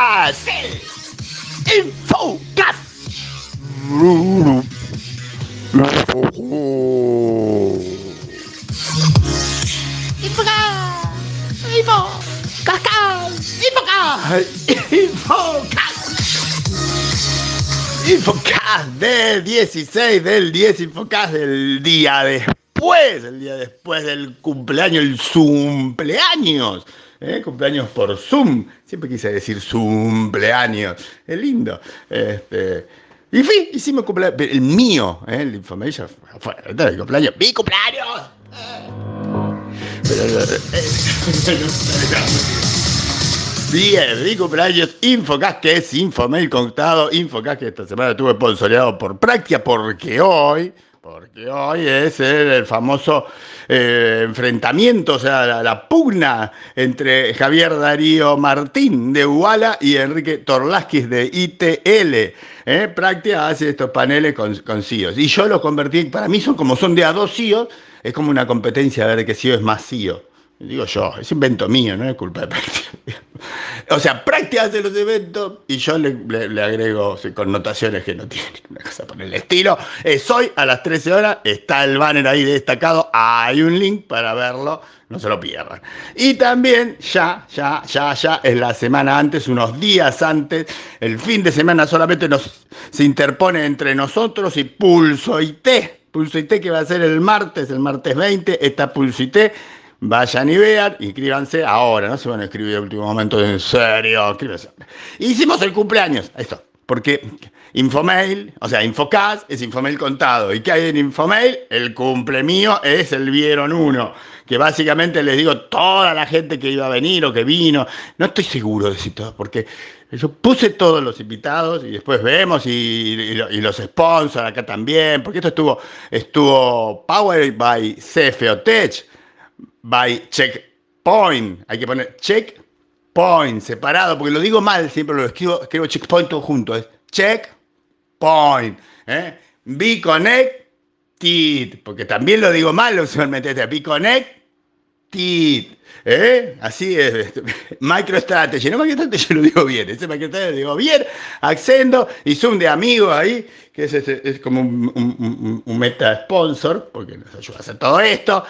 Infocast. Infocast. Infocast. Infocast. Infocast. Infocast. Infocast del 16 del 10 Infocast del día después, el día después del cumpleaños, el cumpleaños. ¿Eh? Cumpleaños por Zoom. Siempre quise decir cumpleaños. Es lindo. Este, y fin, hicimos cumpleaños. El mío, ¿eh? el Information fue el cumpleaños. ¡Mi cumpleaños! Pero, Bien, mi cumpleaños Infocast, que es Infomail contado. Infocast que esta semana estuvo sponsoreado por Práctica, porque hoy, porque hoy es el, famoso eh, enfrentamiento, o sea, la, pugna entre Javier Darío Martín de Uala y Enrique Torlaskis de ITL. ¿eh? Práctica hace estos paneles con, con CIOs. Y yo los convertí, para mí son como son de a dos CIOs, es como una competencia a ver qué CEO es más CEO. Digo yo, es invento mío, no es culpa de práctica. O sea, práctica hace los eventos y yo le, le, agrego sí, connotaciones que no tienen. Una cosa por el estilo. Es hoy a las 13 horas, está el banner ahí destacado, hay un link para verlo, no se lo pierdan. Y también ya, ya, ya, ya, es la semana antes, unos días antes, el fin de semana solamente nos, se interpone entre nosotros y Pulso IT. Pulso IT que va a ser el martes, el martes 20, está Pulso IT Vayan y vean, inscríbanse ahora, no se van a escribir en último momento, en serio, escríbanse. Hicimos el cumpleaños, esto, porque Infomail, o sea, Infocast es Infomail contado. ¿Y qué hay en Infomail? El cumple mío es el vieron uno, que básicamente les digo toda la gente que iba a venir o que vino, no estoy seguro de si todo, porque yo puse todos los invitados y después vemos y, y, los sponsors acá también, porque esto estuvo, estuvo Powered by CFO Tech, by checkpoint. Hay que poner checkpoint separado, porque lo digo mal, siempre lo escribo, escribo checkpoint todo junto. Es checkpoint. ¿eh? Be connected, porque también lo digo mal usualmente. Be connected. ¿Eh? Así es. MicroStrategy. No MicroStrategy lo digo bien. Ese MicroStrategy lo digo bien. Accendo y Zoom de amigos ahí, que es, es, es como un, un, meta sponsor, porque nos ayuda a hacer todo esto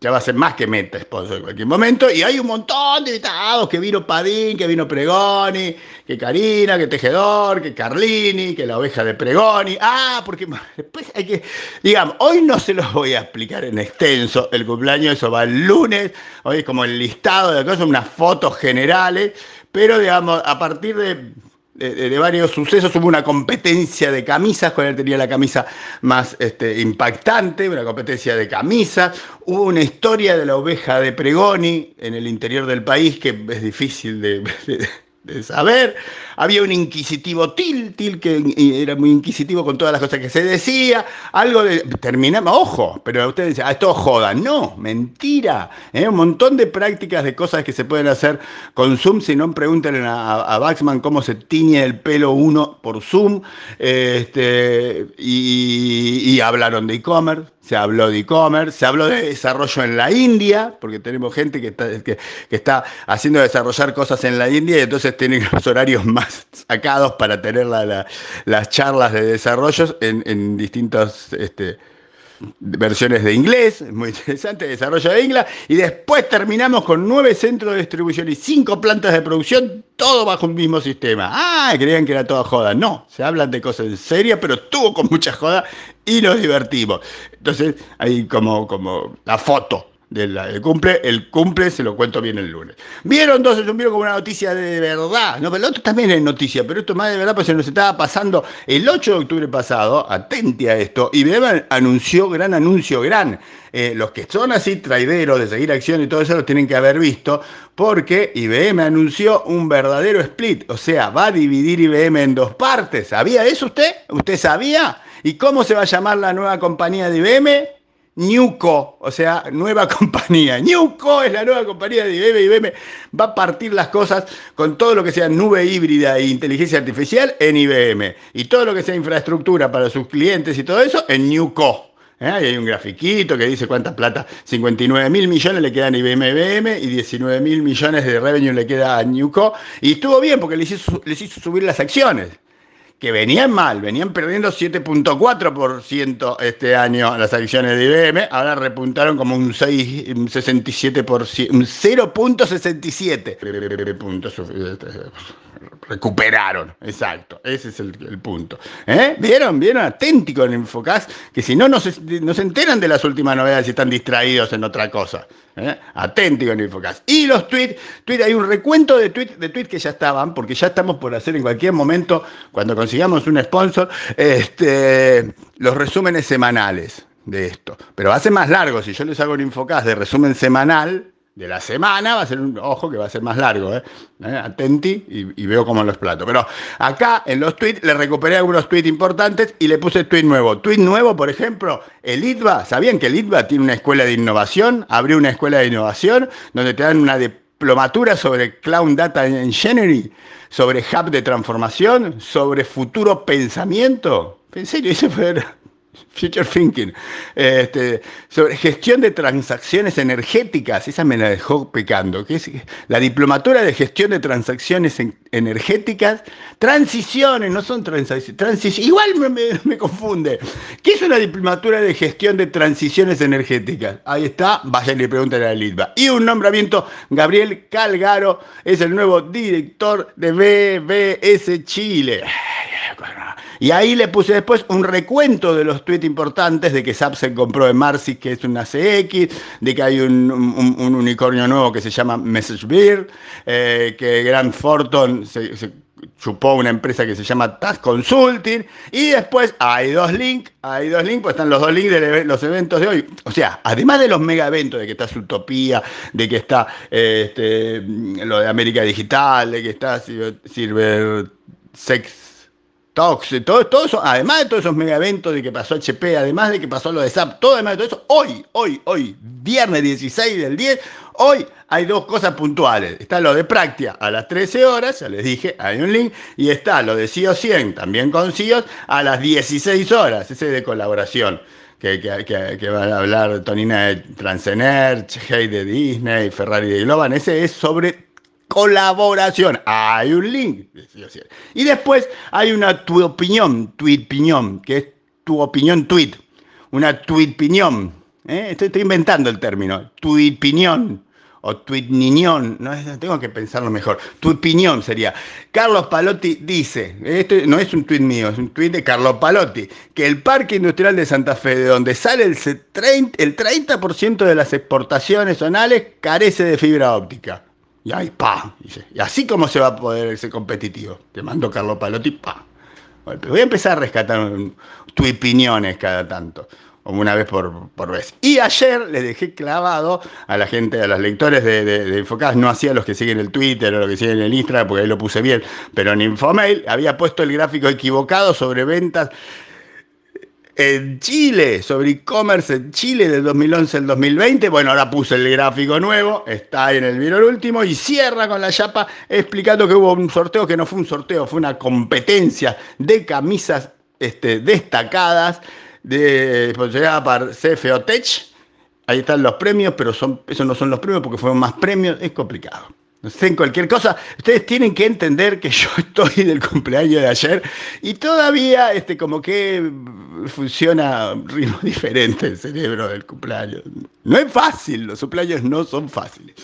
ya va a ser más que meta sponsor en cualquier momento. Y hay un montón de invitados, que vino Padín, que vino Pregoni, que Karina, que Tejedor, que Carlini, que la oveja de Pregoni. Ah, porque después hay que, digamos, hoy no se los voy a explicar en extenso el cumpleaños, eso va el lunes, hoy es como el listado de cosas, unas fotos generales, pero digamos, a partir de de, varios sucesos. Hubo una competencia de camisas, él tenía la camisa más este, impactante, una competencia de camisas. Hubo una historia de la oveja de Pregoni en el interior del país que es difícil de, de de saber. Había un inquisitivo Til, Til que era muy inquisitivo con todas las cosas que se decía. Algo de. Terminamos, ojo, pero ustedes dicen, ah, esto joda. No, mentira. ¿eh? Un montón de prácticas de cosas que se pueden hacer con Zoom. Si no, pregúntenle a, a Baxman cómo se tiñe el pelo uno por Zoom. Este, y, y hablaron de e-commerce se habló de e-commerce, se habló de desarrollo en la India, porque tenemos gente que está, que, está, haciendo desarrollar cosas en la India y entonces tienen los horarios más sacados para tener la, la, las charlas de desarrollos en, en distintos... Este, versiones de inglés, muy interesante, desarrollo de inglés, y después terminamos con nueve centros de distribución y cinco plantas de producción, todo bajo un mismo sistema. Ah, creían que era toda joda. No, se hablan de cosas en serio, pero estuvo con mucha joda y nos divertimos. Entonces, ahí como, como la foto del cumple, el cumple se lo cuento bien el lunes. Vieron entonces, un vieron como una noticia de verdad, no, pero el otro también es noticia, pero esto más de verdad, pues se nos estaba pasando el 8 de octubre pasado, atente a esto, IBM anunció, gran anuncio, gran, eh, los que son así traideros de seguir acción y todo eso lo tienen que haber visto, porque IBM anunció un verdadero split, o sea, va a dividir IBM en dos partes. ¿Sabía eso usted? ¿Usted sabía? ¿Y cómo se va a llamar la nueva compañía de IBM? Newco, o sea, nueva compañía. Newco es la nueva compañía de IBM. IBM va a partir las cosas con todo lo que sea nube híbrida e inteligencia artificial en IBM. Y todo lo que sea infraestructura para sus clientes y todo eso en Newco. ¿eh? hay un grafiquito que dice cuánta plata, 59 mil millones le quedan a IBM y 19 mil millones de revenue le queda a Newco. Y estuvo bien porque les les hizo subir las acciones que venían mal, venían perdiendo 7.4% este año las acciones de IBM, ahora repuntaron como un 6, un 67%, un 0.67 puntos recuperaron, exacto, ese es el, punto. ¿Eh? ¿Vieron? ¿Vieron? Aténtico en Infocast, que si no, no se, enteran de las últimas novedades y están distraídos en otra cosa. ¿Eh? Aténtico en Infocast. Y los tweets, tweet, hay un recuento de tweets de tweet que ya estaban, porque ya estamos por hacer en cualquier momento, cuando consigamos un sponsor, este, los resúmenes semanales de esto. Pero ser más largo, si yo les hago un Infocast de resumen semanal, de la semana, va a ser un, ojo que va a ser más largo, ¿eh? ¿Eh? atenti y, veo cómo los plato. Pero acá en los tweets le recuperé algunos tweets importantes y le puse tweet nuevo. Tweet nuevo, por ejemplo, el ITBA, ¿sabían que el ITBA tiene una escuela de innovación? Abrió una escuela de innovación donde te dan una diplomatura sobre Cloud Data Engineering, sobre hub de transformación, sobre futuro pensamiento. En serio, ese fue Future Thinking, este, sobre gestión de transacciones energéticas, esa me la dejó pecando, que es la diplomatura de gestión de transacciones energéticas, transiciones, no son transiciones, igual me, confunde. ¿Qué es una diplomatura de gestión de transiciones energéticas? Ahí está, vaya y le pregunten a la. Y un nombramiento, Gabriel Calgaro es el nuevo director de BBS Chile. Y ahí le puse después un recuento de los tweets importantes de que SAP se compró de Marcy, que es una CX, de que hay un, unicornio nuevo que se llama MessageBeard, eh, que Grant Thornton se, chupó una empresa que se llama Task Consulting. Y después hay dos links, hay dos links, pues están los dos links de los eventos de hoy. O sea, además de los mega eventos, de que está Utopía, de que está este, lo de América Digital, de que está Silver Sex todo, todo eso, además de todos esos mega eventos de que pasó HP, además de que pasó lo de SAP, todo además de todo eso, hoy, hoy, hoy, viernes 16 del 10, hoy hay dos cosas puntuales. Está lo de Práctica a las 13 horas, ya les dije, hay un link, y está lo de CIO 100, también con CIOs, a las 16 horas, ese de colaboración. Que, que, a hablar Tonina de Transener, Hey de Disney, Ferrari de Globan, ese es sobre colaboración. Hay un link. Y después hay una tu opinión, tweet piñón, que es tu opinión tweet. Una tweet piñón. ¿eh? Estoy, inventando el término. Tweet piñón. O tweet niñón. No, tengo que pensarlo mejor. Tu opinión sería. Carlos Palotti dice, esto no es un tweet mío, es un tweet de Carlos Palotti, que el Parque Industrial de Santa Fe, de donde sale el 30%, el 30 de las exportaciones zonales, carece de fibra óptica. Y ahí, pa, y así como se va a poder ser competitivo. Te mando Carlos Palotti, pa. Voy a empezar a rescatar tu opiniones cada tanto, como una vez por, por, vez. Y ayer le dejé clavado a la gente, a los lectores de, de, no hacía los que siguen el Twitter o los que siguen el Instagram, porque ahí lo puse bien, pero en Infomail había puesto el gráfico equivocado sobre ventas en Chile, sobre e-commerce en Chile del 2011 al 2020. Bueno, ahora puse el gráfico nuevo, está ahí en el video último y cierra con la chapa explicando que hubo un sorteo que no fue un sorteo, fue una competencia de camisas este, destacadas de, sponsorada por CFO Tech. Ahí están los premios, pero esos no son los premios porque fueron más premios, es complicado. No sé, en cualquier cosa, ustedes tienen que entender que yo estoy del cumpleaños de ayer y todavía este, como que funciona un ritmo diferente el cerebro del cumpleaños. No es fácil, los cumpleaños no son fáciles.